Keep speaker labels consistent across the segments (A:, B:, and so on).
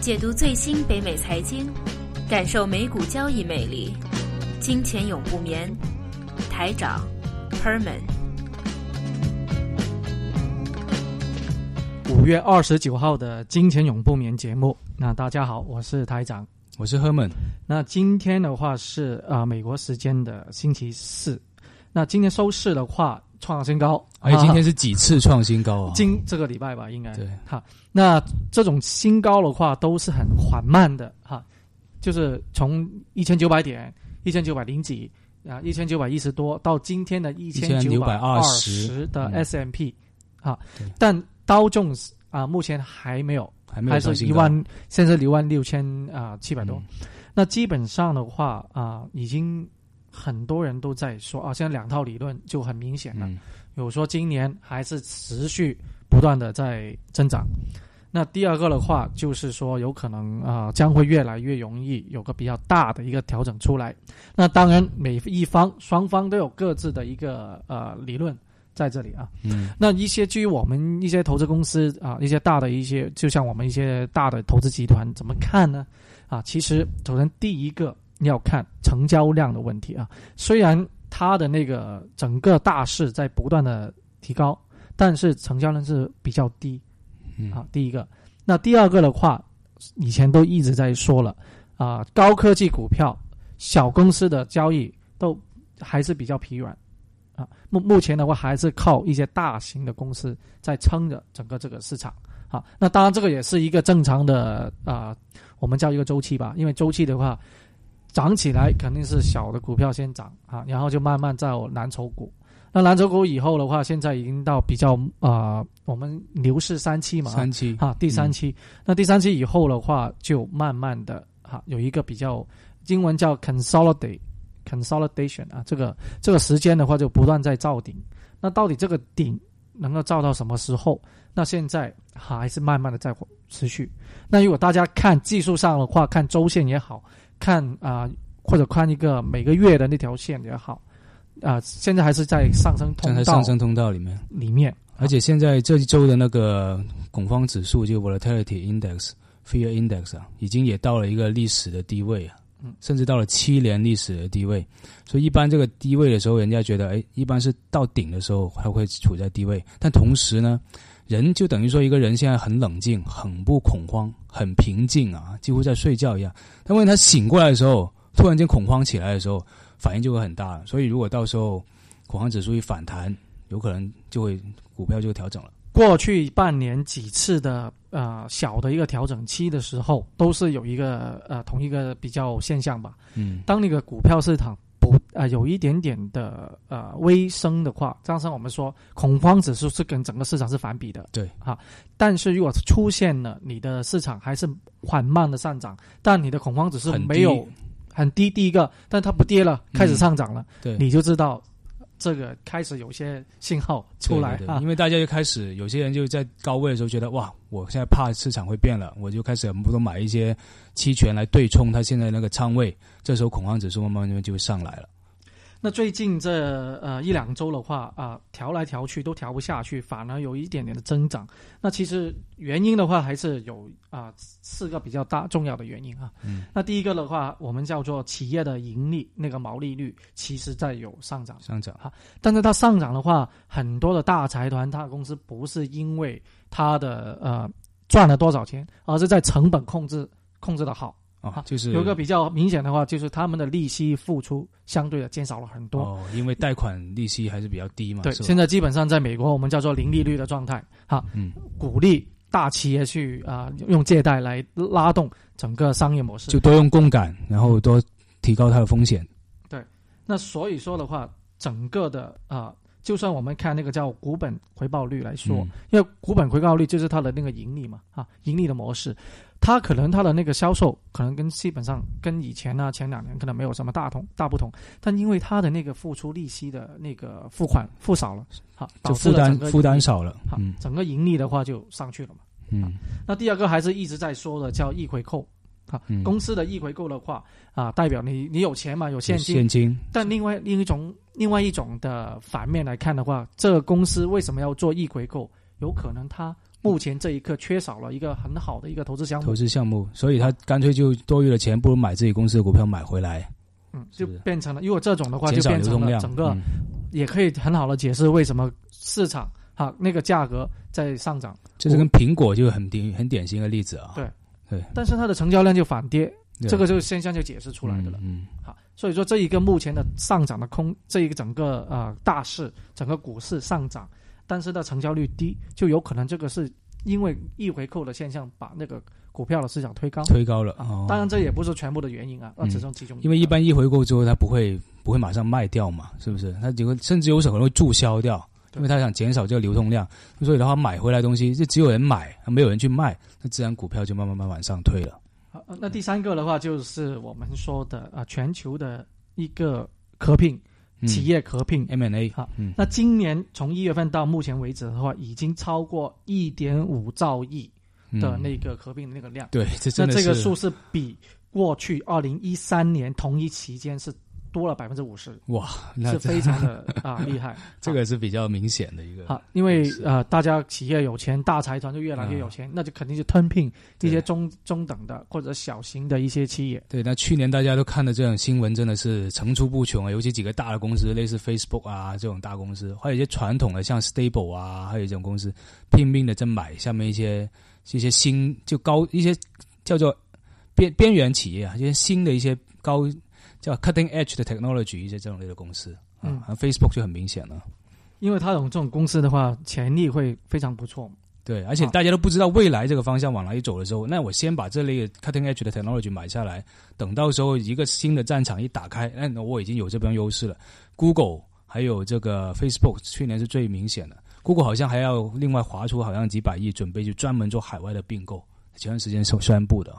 A: 解读最新北美财经，感受美股交易魅力。金钱永不眠，台长 Herman。
B: 五月二十九号的《金钱永不眠》节目，那大家好，我是台长。
C: 我是 Herman。
B: 那今天的话是啊、美国时间的星期四。那今天收市的话创新高，
C: 哎，今天
B: 啊
C: 是几次创新高啊？
B: 今这个礼拜吧，应该
C: 对
B: 哈。那这种新高的话都是很缓慢的哈，就是从一千九百点、一千九百零几啊、一千九百一十多到今天的一千九百二十的
C: 嗯
B: S M P 啊，但刀 Jones 啊目前还没有，
C: 还没有
B: 还是一万，现在一万六千啊七百多。
C: 嗯
B: 那基本上的话啊、已经很多人都在说啊，现在两套理论就很明显了。
C: 嗯
B: 有说今年还是持续不断的在增长。那第二个的话，就是说有可能啊、将会越来越容易有个比较大的一个调整出来。那当然，每一方双方都有各自的一个呃理论在这里啊。
C: 嗯
B: 那一些基于我们一些投资公司啊，一些大的一些，就像我们一些大的投资集团怎么看呢？啊，其实首先第一个要看成交量的问题啊。虽然它的那个整个大势在不断的提高，但是成交量是比较低
C: 嗯
B: 啊。第一个，那第二个的话，以前都一直在说了啊，高科技股票、小公司的交易都还是比较疲软。啊，目目前的话还是靠一些大型的公司在撑着整个这个市场啊。那当然，这个也是一个正常的啊、我们叫一个周期吧。因为周期的话，涨起来肯定是小的股票先涨啊，然后就慢慢在蓝筹股。那蓝筹股以后的话，现在已经到比较啊、我们牛市三期嘛，
C: 三期
B: 啊，第三期。那第三期以后的话，就慢慢的哈、有一个比较，英文叫 consolidate consolidation 啊，这个这个时间的话就不断在造顶。那到底这个顶能够造到什么时候？那现在还是慢慢的在持续。那如果大家看技术上的话，看周线也好看啊、或者看一个每个月的那条线也好啊、现在还是在上升通道
C: 上升通道里面，
B: 里面，
C: 而且现在这一周的那个恐慌指数，就 volatility index、fear index 啊，已经也到了一个历史的低位啊，
B: 嗯
C: 甚至到了七年历史的低位。所以一般这个低位的时候，人家觉得，哎，一般是到顶的时候，它会处在低位。但同时呢，人就等于说一个人现在很冷静、很不恐慌、很平静啊，几乎在睡觉一样。但问他醒过来的时候，突然间恐慌起来的时候，反应就会很大。所以如果到时候恐慌指数一反弹，有可能就会股票就调整了。
B: 过去半年几次的呃小的一个调整期的时候，都是有一个呃同一个比较现象吧。
C: 嗯。
B: 当那个股票市场不呃有一点点的呃微升的话，加上我们说恐慌指数是跟整个市场是反比的，
C: 对。
B: 啊。但是如果出现了你的市场还是缓慢的上涨，但你的恐慌指数没有很低，第一个，但它不跌了，开始上涨了，
C: 对，
B: 你就知道这个开始有些信号出来啊
C: 对对对因。为大家就开始，有些人就在高位的时候觉得，哇，我现在怕市场会变了，我就开始不多买一些期权来对冲它现在那个仓位，这时候恐慌指数慢慢慢慢就会上来了。
B: 那最近这呃一两周的话啊、调来调去都调不下去，反而有一点点的增长。那其实原因的话，还是有啊、四个比较大重要的原因啊。
C: 嗯，
B: 那第一个的话，我们叫做企业的盈利那个毛利率，其实在有上涨。
C: 上涨哈，
B: 但是它上涨的话，很多的大财团、大公司不是因为它的呃赚了多少钱，而是在成本控制控制的好。好，
C: 哦就是
B: 有一个比较明显的话，就是他们的利息付出相对的减少了很多。
C: 哦，因为贷款利息还是比较低嘛，
B: 对，现在基本上在美国，我们叫做零利率的状态，哈，
C: 嗯，
B: 鼓励大企业去啊、用借贷来拉动整个商业模式。
C: 就多用杠杆，然后多提高它的风险。
B: 对那所以说的话，整个的啊、就算我们看那个叫股本回报率来说，
C: 嗯。
B: 因为股本回报率就是它的那个盈利嘛，啊，盈利的模式，它可能它的那个销售可能跟基本上跟以前呢前两年可能没有什么大同大不同，但因为它的那个付出利息的那个付款付少了，好，导致
C: 就负担负担少了，
B: 哈，
C: 嗯。
B: 整个盈利的话就上去了嘛。
C: 嗯。
B: 那第二个还是一直在说的叫逆回扣啊，
C: 嗯。
B: 公司的逆回购的话啊，代表你你有钱嘛，有现金，
C: 现金，
B: 但另外另一种另外一种的反面来看的话，这个公司为什么要做逆回购？有可能它目前这一刻缺少了一个很好的一个投资项目。
C: 投，资项目，所以他干脆就多余的钱，不如买自己公司的股票买回来，
B: 嗯，就变成了，如果这种的话，就变成。了整个
C: 嗯。
B: 也可以很好的解释为什么市场哈那个价格在上涨，
C: 这是跟苹果就很典很典型的例子啊。
B: 对
C: 对，
B: 但是它的成交量就反跌，这个就是现象就解释出来的了。
C: 嗯，
B: 好，所以说这一个目前的上涨的空，这一个整个呃大势，整个股市上涨，但是它成交率低，就有可能这个是因为逆回扣的现象把那个股票的市场推高。
C: 推高了。
B: 啊
C: 哦，
B: 当然这也不是全部的原因啊，那
C: 嗯
B: 只是其中。
C: 因为一般一回购之后，它不会不会马上卖掉嘛，是不是？它有个甚至有可能会注销掉，
B: 对
C: 因为他想减少这个流通量，所以的话买回来东西就只有人买，没有人去卖，那自然股票就慢慢慢慢往上推了。
B: 好，呃那第三个的话就是我们说的啊、呃全球的一个合并，
C: 嗯
B: 企业合并。
C: M&A，
B: 哈
C: 嗯，
B: 那今年从一月份到目前为止的话，已经超过一点五兆亿的
C: 嗯
B: 那个合并的那个量。
C: 对，这真的是
B: 那这个数是比过去二零一三年同一期间是多了百分之五十，
C: 哇，那
B: 是非常的 啊厉害。
C: 这个是比较明显的一个。
B: 好，因为
C: 是
B: 呃，大家企业有钱，大财团就越来越有钱，那就肯定是吞并这些中中等的或者小型的一些企业。
C: 对，那去年大家都看的这种新闻真的是层出不穷啊，尤其几个大的公司，类似 Facebook 啊这种大公司，还有一些传统的像 Stable 啊，还有一种公司拼命的在买下面一些一些新就高一些叫做边边缘企业啊，一些新的一些高叫 cutting edge 的 technology 一些这种类的公司啊、
B: 嗯
C: 啊 Facebook 就很明显了。
B: 因为它有这种公司的话，潜力会非常不错。
C: 对，而且大家都不知道未来这个方向往哪里走的时候，那我先把这类 cutting edge 的 technology 买下来，等到时候一个新的战场一打开，那我已经有这边优势了。Google 还有这个 Facebook 去年是最明显的，Google 好像还要另外划出好像几百亿，准备就专门做海外的并购，前段时间宣宣布的。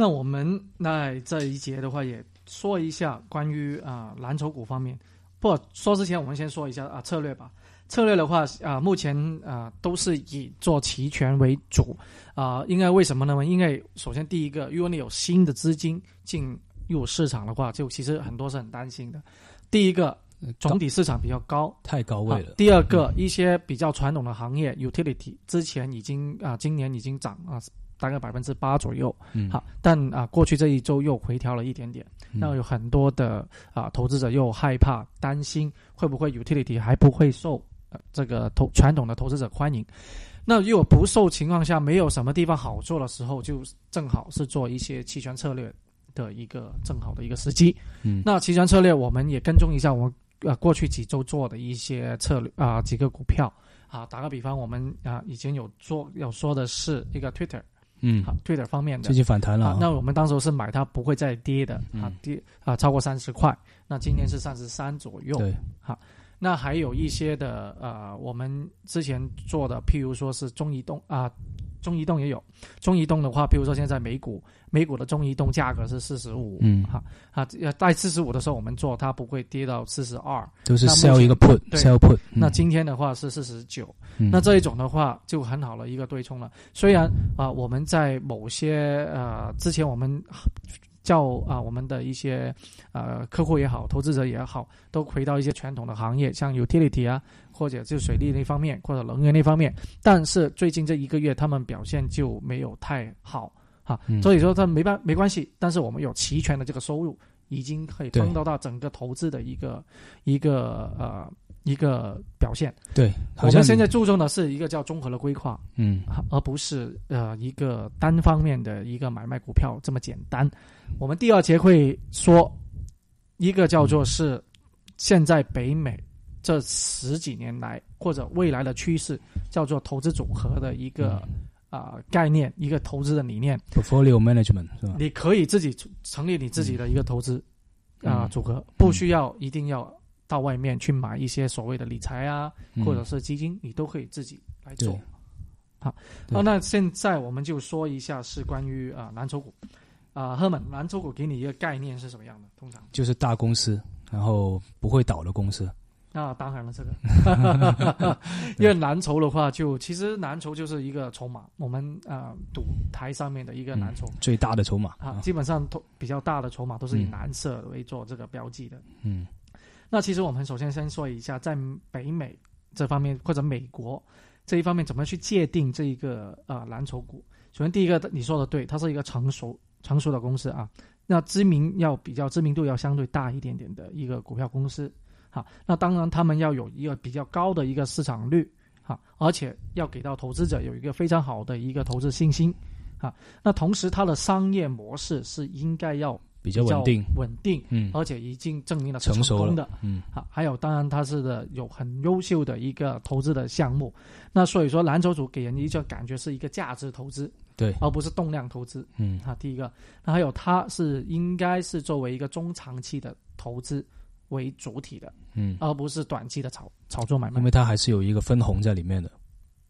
B: 那我们那这一节的话，也说一下关于啊、蓝筹股方面。不说之前，我们先说一下啊、策略吧。策略的话啊、目前啊、都是以做期权为主啊、应该为什么呢？因为首先第一个，如果你有新的资金进入市场的话，就其实很多是很担心的。第一个，总体市场比较高，
C: 太高位了
B: 好，第二个，一些比较传统的行业，utility 之前已经啊、今年已经涨啊、大概百分之八左右。
C: 嗯，
B: 好，但啊、过去这一周又回调了一点点，
C: 嗯，
B: 那有很多的啊、投资者又害怕、担心会不会 utility 还不会受、呃、这个投传统的投资者欢迎。那如果不受情况下，没有什么地方好做的时候，就正好是做一些期权策略的一个正好的一个时机。
C: 嗯，
B: 那期权策略我们也跟踪一下我们呃过去几周做的一些策略啊、几个股票啊，打个比方，我们啊、以前有做有说的是一个 Twitter
C: 嗯。
B: 好，Twitter 方面的。
C: 最近反弹了啊，，
B: 啊。那我们当时是买它不会再跌的啊
C: 嗯，
B: 跌啊超过三十块，那今天是三十三左右。
C: 对，好
B: 那还有一些的呃，我们之前做的，譬如说是中移动啊，中移动也有。中移动的话，比如说现在美股，美股的中移动价格是四十五，
C: 嗯
B: 哈啊，呃在四十五的时候我们做，它不会跌到四十二。
C: 就是 sell 一个 put，sell put，
B: 那
C: 嗯
B: 今天的话是四十九，
C: 嗯
B: 那这一种的话就很好的一个对冲了。虽然啊、我们在某些呃之前我们叫啊、我们的一些呃客户也好，投资者也好，都回到一些传统的行业，像 utility 啊，或者就水利那方面，或者能源那方面。但是最近这一个月，他们表现就没有太好哈，
C: 嗯
B: 所以说他没办没关系。但是我们有齐全的这个收入，已经可以
C: 对
B: 帮到到整个投资的一个一个呃一个表现。
C: 对，
B: 我们现在注重的是一个叫综合的规划，
C: 嗯
B: 而不是呃一个单方面的一个买卖股票这么简单。我们第二节会说一个叫做是现在北美这十几年来或者未来的趋势，叫做投资组合的一个
C: 嗯
B: 啊、概念，一个投资的理念。
C: portfolio management 是吧？
B: 你可以自己成立你自己的一个投资啊、
C: 嗯
B: 组合，不需要一定要到外面去买一些所谓的理财啊，
C: 嗯
B: 或者是基金，你都可以自己来做
C: 对。
B: 好，那现在我们就说一下是关于啊蓝筹股。啊，赫本，蓝筹股给你一个概念是什么样的？通常
C: 就是大公司，然后不会倒的公司。
B: 啊，当然了，这个，因为蓝筹的话就，其实蓝筹就是一个筹码，我们啊赌台上面的一个蓝筹、
C: 最大的筹码
B: 啊，基本上都比较大的筹码都是以
C: 嗯
B: 蓝色为做这个标记的。
C: 嗯
B: 那其实我们首先先说一下，在北美这方面或者美国这一方面怎么去界定这一个呃蓝筹股？首先第一个你说的对，它是一个成熟成熟的公司啊，那知名要比较知名度要相对大一点点的一个股票公司。好，那当然他们要有一个比较高的一个市场率，好，而且要给到投资者有一个非常好的一个投资信心，啊，那同时它的商业模式是应该要
C: 比较稳定，
B: 稳定，
C: 嗯，
B: 而且已经证明了
C: 成功
B: 的，
C: 嗯，
B: 好，还有当然它是的有很优秀的一个投资的项目，那所以说蓝筹组给人一个感觉是一个价值投资，
C: 对，
B: 而不是动量投资，
C: 嗯，
B: 啊，第一个，那还有它是应该是作为一个中长期的投资。为主体的，
C: 嗯，
B: 而不是短期的炒炒作买卖，
C: 因为它还是有一个分红在里面的，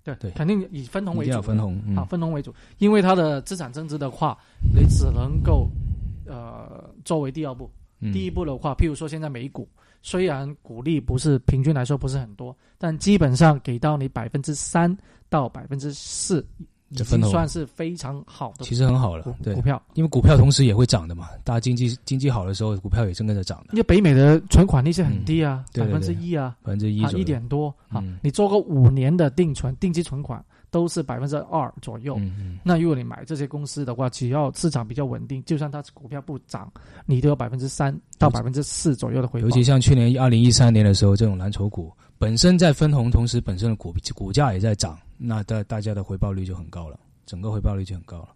B: 对
C: 对，
B: 肯定以分红为主，
C: 分红
B: 啊，分红为主，因为它的资产增值的话，你只能够呃作为第二步，第一步的话，譬如说现在美股虽然股利不是平均来说不是很多，但基本上给到你百分之三到百分之四。已经算是非常好的，
C: 其实很好了。对
B: 股票，
C: 因为股票同时也会涨的嘛。大家经济经济好的时候，股票也正跟着涨的。
B: 因为北美的存款利息很低啊，百分之一
C: 啊，百分之
B: 一
C: 一
B: 点多啊。你做个五年的定存、定期存款都是百分之二左右。
C: 嗯嗯。
B: 那如果你买这些公司的话，只要市场比较稳定，就算它股票不涨，你都有百分之三到百分之四左右的回报。
C: 尤其像去年二零一三年的时候，这种蓝筹股本身在分红，同时本身的股股价也在涨，那大大家的回报率就很高了。整个回报率就很高了，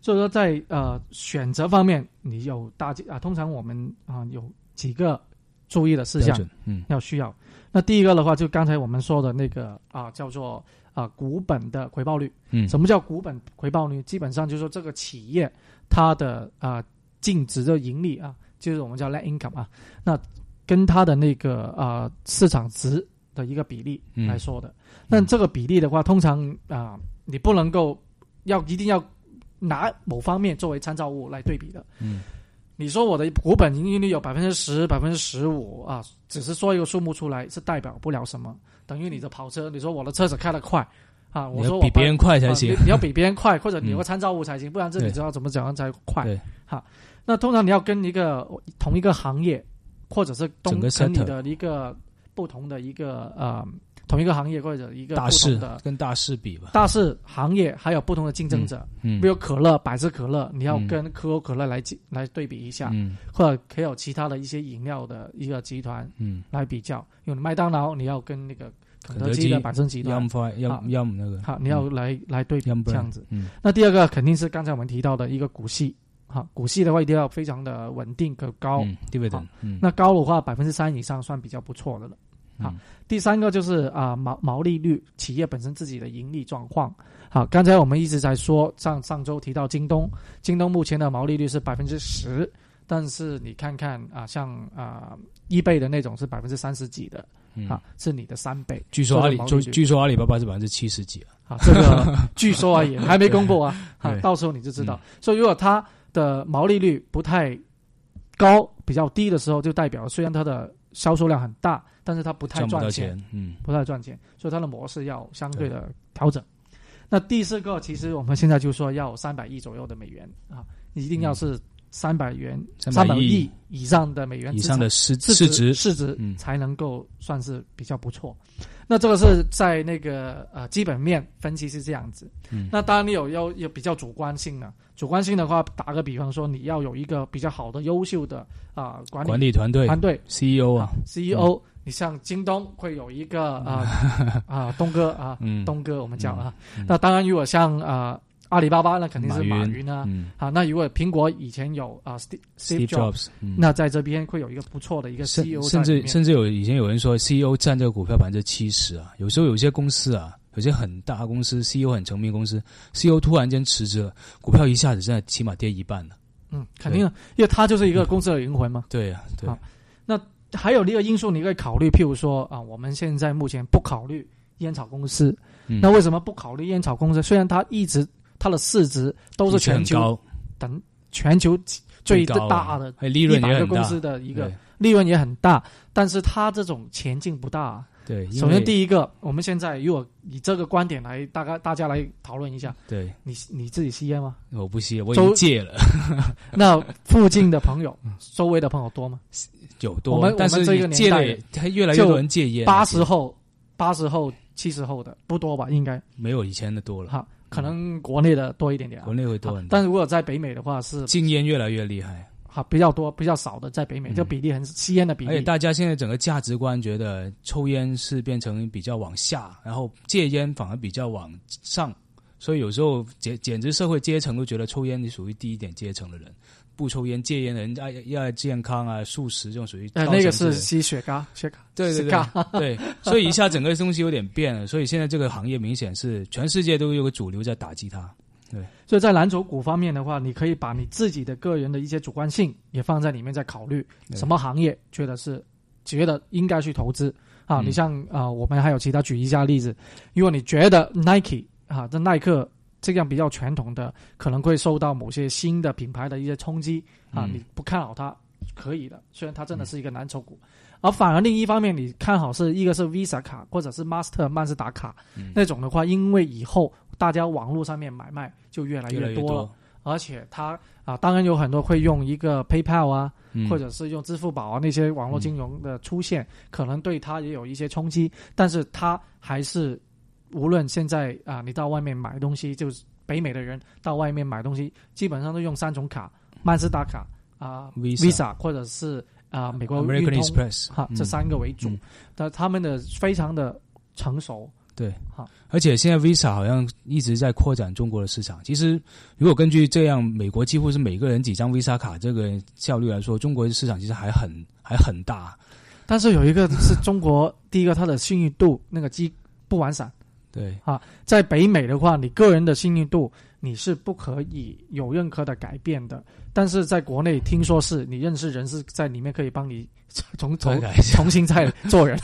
B: 所以说在呃选择方面，你有大啊，通常我们啊有几个注意的事项，
C: 嗯，
B: 要需要。那第一个的话，就刚才我们说的那个啊，叫做啊股本的回报率，
C: 嗯，
B: 什么叫股本回报率？基本上就是说这个企业它的啊净值的盈利啊，就是我们叫 net income 啊，那跟它的那个啊市场值的一个比例来说的。那这个比例的话，通常啊你不能够。要一定要拿某方面作为参照物来对比的。
C: 嗯，
B: 你说我的股本盈利率有百分之十、百分之十五啊，只是说一个数目出来，是代表不了什么。等于你的跑车，你说我的车子开得快啊，我说我
C: 比别人快才行，
B: 你要比别人快，或者你有个参照物才行，不然这你知道怎么怎样才快。
C: 对，
B: 哈，那通常你要跟一个同一个行业，或者是东跟你的一个不同的一个呃。同一个行业或者一个
C: 大势
B: 的
C: 跟大势比吧，
B: 大势行业还有不同的竞争者，
C: 嗯，
B: 比如可乐、百事可乐，你要跟可口可乐来来对比一下，
C: 嗯，
B: 或者还有其他的一些饮料的一个集团，
C: 嗯，
B: 来比较。有麦当劳你要跟那个
C: 肯
B: 德基的百胜集团，
C: 要要那个，
B: 好，你要来来对比这样子。
C: 嗯，
B: 那第二个肯定是刚才我们提到的一个股息，哈，股息的话一定要非常的稳定可高，
C: 对不对？嗯，
B: 那高的话百分之三以上算比较不错的了。好，第三个就是啊毛毛利率，企业本身自己的盈利状况。好，刚才我们一直在说，上上周提到京东，京东目前的毛利率是百分之十，但是你看看啊，像啊一倍的那种是百分之三十几的，啊是你的三倍。
C: 据说阿里，据据说阿里巴巴是百分之七十几啊。
B: 好，这个 据说而已，还没公布啊。好，到时候你就知道。所以如果它的毛利率不太高，比较低的时候，就代表虽然它的销售量很大。但是它不太赚
C: 钱，
B: 嗯，不太赚钱，所以它的模式要相对的调整。那第四个，其实我们现在就说要三百亿左右的美元啊，一定要是三百元、三百亿。以上的美元
C: 以上的市
B: 市
C: 值
B: 市值。才能够算是比较不错。那这个是在那个呃基本面分析是这样子。嗯。那当然你有要有比较主观性的，主观性的话，打个比方说，你要有一个比较好的、优秀的啊管理
C: 管理团队。
B: 团队。
C: CEO 啊
B: ，CEO。你像京东会有一个啊 啊东哥啊东哥我们叫啊，那当然如果像啊阿里巴巴那肯定是马云啊，啊那如果苹果以前有啊 Steve Jobs，那在这边会有一个不错的一个 CEO，
C: 甚至甚至有以前有人说 CEO 占这个股票百分之七十啊，有时候有些公司啊，有些很大公司 CEO 很成名公司，CEO 突然间辞职了，股票一下子现在起码跌一半了。
B: 嗯，肯定的，因为他就是一个公司的灵魂嘛。
C: 对呀，对。
B: 那还有一个因素，你可以考虑，譬如说啊，我们现在目前不考虑烟草公司，那为什么不考虑烟草公司？虽然它一直它的市值都是全球等全球最大的，
C: 利润也
B: 很大，公司的一个利润也很大，但是它这种前景不大。
C: 对，
B: 首先第一个，我们现在如果以这个观点来，大概大家来讨论一下。
C: 对，
B: 你你自己吸烟吗？
C: 我不吸，我已经戒了。
B: 那附近的朋友、周围的朋友多吗？
C: 有多，
B: 我们
C: 但是
B: 这个年代，
C: 他越来越多人戒烟。
B: 八十后，八十后七十后的不多吧？应该
C: 没有以前的多了，
B: 哈，可能国内的多一点点啊
C: 国。内会多很多，
B: 但如果在北美的话是
C: 禁烟越来越厉害。
B: 好比较多比较少的，在北美
C: 嗯
B: 这比例很吸烟的比例
C: 而且
B: 例。
C: 大家现在整个价值观觉得抽烟是变成比较往下，然后戒烟反而比较往上，所以有时候简简直社会阶层都觉得抽烟你属于低一点阶层的人，不抽烟戒烟的人爱要爱健康啊素食这种属于
B: 呃，那个是吸雪茄，雪茄，
C: 对对对 对，所以一下整个东西有点变了，所以现在这个行业明显是全世界都有个主流在打击它。
B: 对所以在蓝筹股方面的话，你可以把你自己的个人的一些主观性也放在里面，在考虑什么行业觉得是觉得应该去投资啊。
C: 嗯
B: 你像啊、我们还有其他举一下例子，如果你觉得 Nike 啊，这耐克这样比较传统的，可能会受到某些新的品牌的一些冲击啊，
C: 嗯。
B: 你不看好它可以的，虽然它真的是一个蓝筹股。而反而另一方面，你看好是一个是 Visa 卡或者是 Master 曼斯达卡、
C: 嗯。
B: 那种的话，因为以后大家网络上面买卖就越来
C: 越
B: 多了，而且它啊，当然有很多会用一个 PayPal 啊，
C: 嗯。
B: 或者是用支付宝啊那些网络金融的出现，可能对它也有一些冲击，但是它还是无论现在啊，你到外面买东西，就是北美的人到外面买东西，基本上都用三种卡，曼斯达卡啊、
C: Visa
B: Visa 或者是啊、美国哈、
C: 嗯。
B: 这三个为主。
C: 嗯，
B: 但他们的非常的成熟，
C: 对。
B: 好，
C: 而且现在 Visa 好像一直在扩展中国的市场。其实，如果根据这样，美国几乎是每个人几张 Visa 卡这个效率来说，中国的市场其实还很还很大。
B: 但是有一个是中国第一个它的信誉度那个机不完善。
C: 对啊，
B: 在北美的话，你个人的信誉度你是不可以有任何的改变的。但是在国内，听说是你认识人是在里面可以帮你重重
C: 改
B: 重新再做人。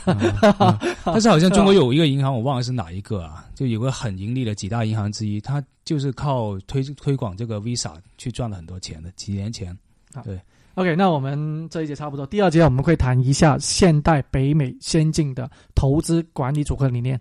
C: 但是好像中国有一个银行，我忘了是哪一个啊，就有个很盈利的几大银行之一，它就是靠推推广这个 Visa 去赚了很多钱的。几年前，对
B: OK，那我们这一节差不多，第二节我们会谈一下现代北美先进的投资管理组合理念。